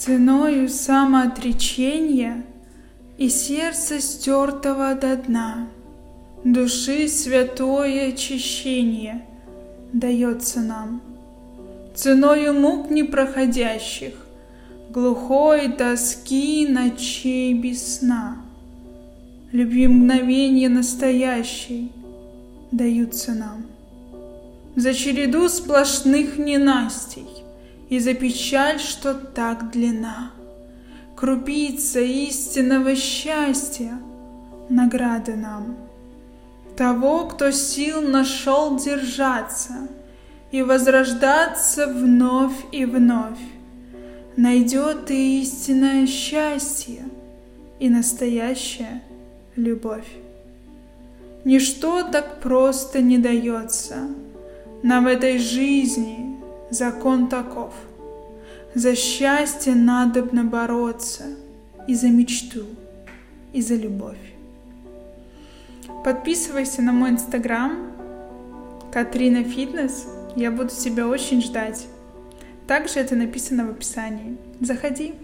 Ценою самоотречения и сердца стертого до дна, Души святое очищение дается нам. Ценою мук непроходящих, Глухой тоски ночей без сна, Любви мгновения настоящей даются нам. За череду сплошных ненастей И за печаль, что так длина, Крупица истинного счастья Награды нам. Того, кто сил нашел держаться И возрождаться вновь и вновь, Найдет и истинное счастье И настоящая любовь. Ничто так просто не дается, Нам в этой жизни закон таков. За счастье надобно бороться И за мечту, и за любовь. Подписывайся на мой инстаграм Катрина Фитнес. Я буду тебя очень ждать. Также это написано в описании. Заходи.